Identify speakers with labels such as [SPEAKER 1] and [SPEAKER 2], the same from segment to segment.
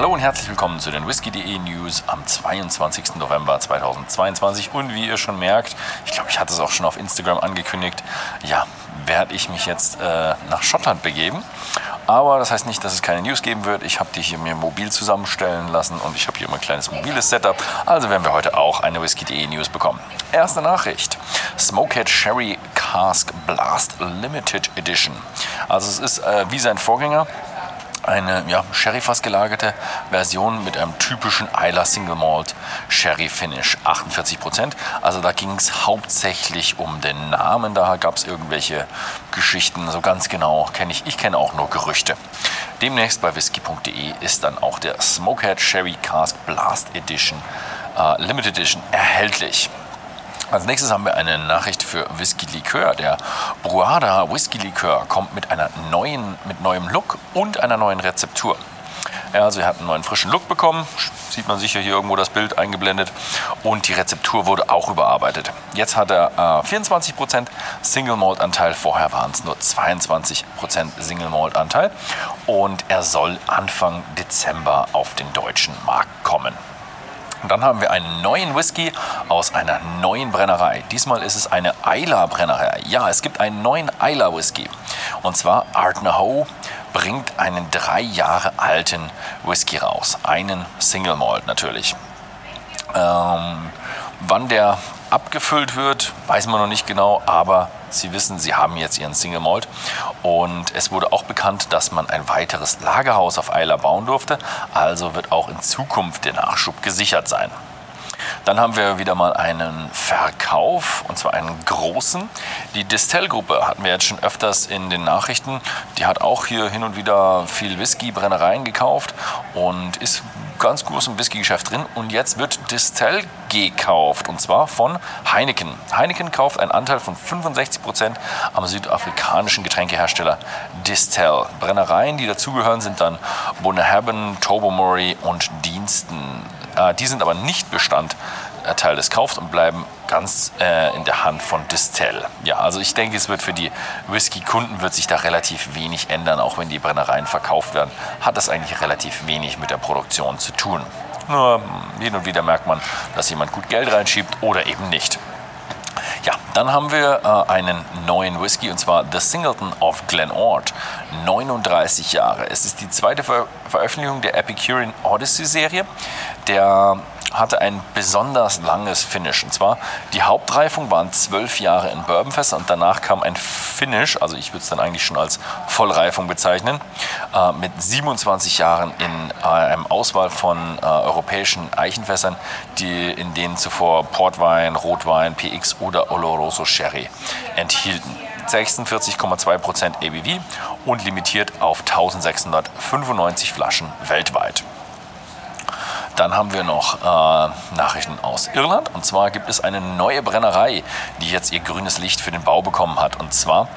[SPEAKER 1] Hallo und herzlich willkommen zu den Whisky.de News am 22. November 2022. Und wie ihr schon merkt, ich glaube, ich hatte es auch schon auf Instagram angekündigt, ja, werde ich mich jetzt äh, nach Schottland begeben. Aber das heißt nicht, dass es keine News geben wird. Ich habe die hier mir mobil zusammenstellen lassen und ich habe hier immer ein kleines mobiles Setup. Also werden wir heute auch eine Whisky.de News bekommen. Erste Nachricht. Smokehead Sherry Cask Blast Limited Edition. Also es ist äh, wie sein Vorgänger eine ja, Sherry-Fass gelagerte Version mit einem typischen Isla Single Malt Sherry Finish, 48% Also da ging es hauptsächlich um den Namen, da gab es irgendwelche Geschichten, so ganz genau kenne ich, ich kenne auch nur Gerüchte. Demnächst bei whisky.de ist dann auch der Smokehead Sherry Cask Blast Edition, äh, Limited Edition erhältlich. Als nächstes haben wir eine Nachricht für Whisky Likör. Der Bruada Whisky Likör kommt mit, einer neuen, mit neuem Look und einer neuen Rezeptur. Ja, also er hat einen neuen frischen Look bekommen, sieht man sicher hier irgendwo das Bild eingeblendet und die Rezeptur wurde auch überarbeitet. Jetzt hat er äh, 24% Single Malt Anteil, vorher waren es nur 22% Single Malt Anteil und er soll Anfang Dezember auf den deutschen Markt kommen. Und dann haben wir einen neuen Whisky aus einer neuen Brennerei. Diesmal ist es eine Isla Brennerei. Ja, es gibt einen neuen Isla Whisky. Und zwar Art Naho bringt einen drei Jahre alten Whisky raus. Einen Single Malt natürlich. Ähm, wann der abgefüllt wird, weiß man noch nicht genau, aber Sie wissen, Sie haben jetzt Ihren Single Malt und es wurde auch bekannt, dass man ein weiteres Lagerhaus auf Eiler bauen durfte, also wird auch in Zukunft der Nachschub gesichert sein. Dann haben wir wieder mal einen Verkauf, und zwar einen großen. Die Distell-Gruppe hatten wir jetzt schon öfters in den Nachrichten. Die hat auch hier hin und wieder viel Whisky-Brennereien gekauft und ist ganz groß im Whisky-Geschäft drin. Und jetzt wird Distell gekauft, und zwar von Heineken. Heineken kauft einen Anteil von 65 Prozent am südafrikanischen Getränkehersteller Distell. Brennereien, die dazugehören, sind dann Bunnahabhain, Tobermory und Diensten. Äh, die sind aber nicht Bestandteil des Kaufs und bleiben ganz äh, in der Hand von Distell. Ja, also ich denke, es wird für die Whisky-Kunden wird sich da relativ wenig ändern, auch wenn die Brennereien verkauft werden, hat das eigentlich relativ wenig mit der Produktion zu tun. Nur hm, hin und wieder merkt man, dass jemand gut Geld reinschiebt oder eben nicht. Ja, dann haben wir äh, einen neuen Whisky und zwar The Singleton of Glenort. 39 Jahre. Es ist die zweite Ver Veröffentlichung der Epicurean Odyssey Serie. Der hatte ein besonders langes Finish. Und zwar die Hauptreifung waren zwölf Jahre in Bourbonfässer und danach kam ein Finish, also ich würde es dann eigentlich schon als Vollreifung bezeichnen, äh, mit 27 Jahren in äh, einem Auswahl von äh, europäischen Eichenfässern, die, in denen zuvor Portwein, Rotwein, PX oder Oloroso Sherry enthielten. 46,2% ABV und limitiert auf 1695 Flaschen weltweit. Dann haben wir noch äh, Nachrichten aus Irland. Und zwar gibt es eine neue Brennerei, die jetzt ihr grünes Licht für den Bau bekommen hat. Und zwar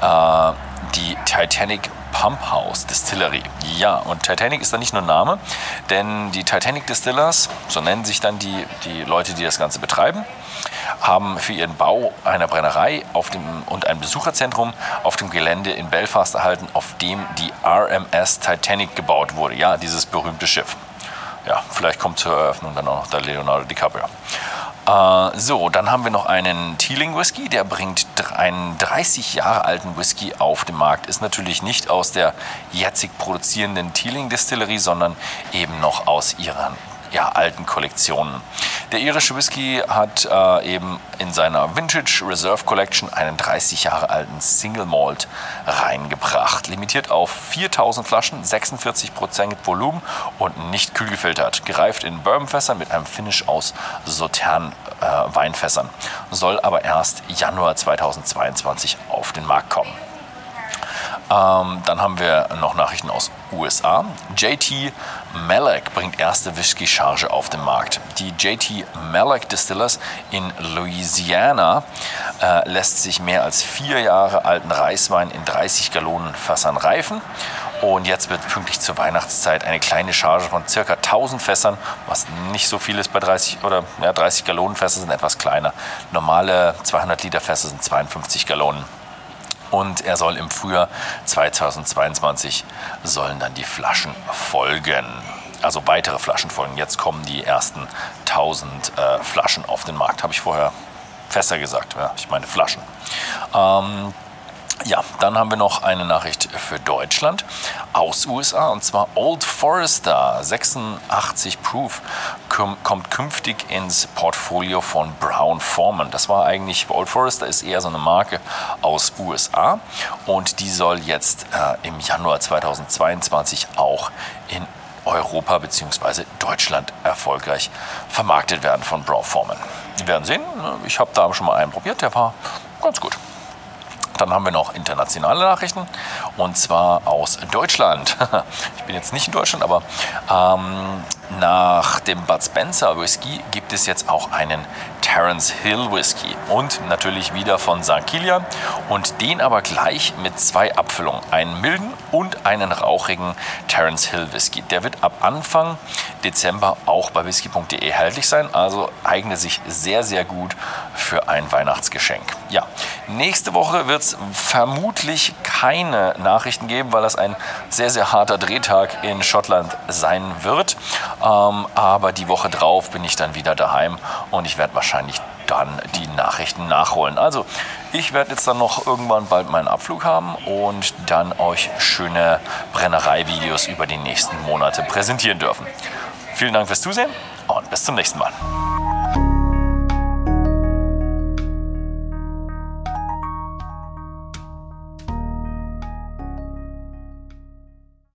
[SPEAKER 1] äh, die Titanic Pump House Distillery. Ja, und Titanic ist da nicht nur Name, denn die Titanic Distillers, so nennen sich dann die, die Leute, die das Ganze betreiben, haben für ihren Bau einer Brennerei auf dem, und ein Besucherzentrum auf dem Gelände in Belfast erhalten, auf dem die RMS Titanic gebaut wurde. Ja, dieses berühmte Schiff ja, vielleicht kommt zur Eröffnung dann auch noch der Leonardo DiCaprio. Äh, so, dann haben wir noch einen Teeling Whisky, der bringt einen 30 Jahre alten Whisky auf den Markt. Ist natürlich nicht aus der jetzig produzierenden Teeling Distillerie, sondern eben noch aus ihren ja, alten Kollektionen. Der irische Whisky hat äh, eben in seiner Vintage Reserve Collection einen 30 Jahre alten Single Malt reingebracht. Limitiert auf 4000 Flaschen, 46% Volumen und nicht kühl gefiltert. Gereift in Bourbonfässern mit einem Finish aus Sautern äh. Soll aber erst Januar 2022 auf den Markt kommen. Ähm, dann haben wir noch Nachrichten aus USA. JT Malek bringt erste Whisky-Charge auf den Markt. Die JT Malek Distillers in Louisiana äh, lässt sich mehr als vier Jahre alten Reiswein in 30 Gallonen Fässern reifen. Und jetzt wird pünktlich zur Weihnachtszeit eine kleine Charge von ca. 1000 Fässern, was nicht so viel ist bei 30 oder ja, 30 Gallonen Fässer sind etwas kleiner. Normale 200 Liter Fässer sind 52 Gallonen und er soll im Frühjahr 2022 sollen dann die Flaschen folgen. also weitere Flaschen folgen. Jetzt kommen die ersten 1000 äh, Flaschen auf den Markt. Habe ich vorher fester gesagt. Ja, ich meine Flaschen. Ähm, ja, dann haben wir noch eine Nachricht für Deutschland aus USA und zwar Old Forester 86 Proof kommt künftig ins Portfolio von Brown Forman. Das war eigentlich, Old Forester ist eher so eine Marke aus USA und die soll jetzt äh, im Januar 2022 auch in Europa bzw. Deutschland erfolgreich vermarktet werden von Brown Forman. Wir werden sehen. Ich habe da schon mal einen probiert, der war ganz gut. Dann haben wir noch internationale Nachrichten und zwar aus Deutschland. Ich bin jetzt nicht in Deutschland, aber ähm, nach dem Bud Spencer Whisky gibt es jetzt auch einen Terence Hill Whisky und natürlich wieder von St. Kilian und den aber gleich mit zwei Abfüllungen, einen milden und einen rauchigen Terence Hill Whisky. Der wird ab Anfang Dezember auch bei whisky.de erhältlich sein, also eignet sich sehr, sehr gut für ein Weihnachtsgeschenk. Ja, nächste Woche wird es vermutlich keine Nachrichten geben, weil das ein sehr, sehr harter Drehtag in Schottland sein wird. Ähm, aber die Woche drauf bin ich dann wieder daheim und ich werde wahrscheinlich dann die Nachrichten nachholen. Also ich werde jetzt dann noch irgendwann bald meinen Abflug haben und dann euch schöne Brennerei-Videos über die nächsten Monate präsentieren dürfen. Vielen Dank fürs Zusehen und bis zum nächsten Mal.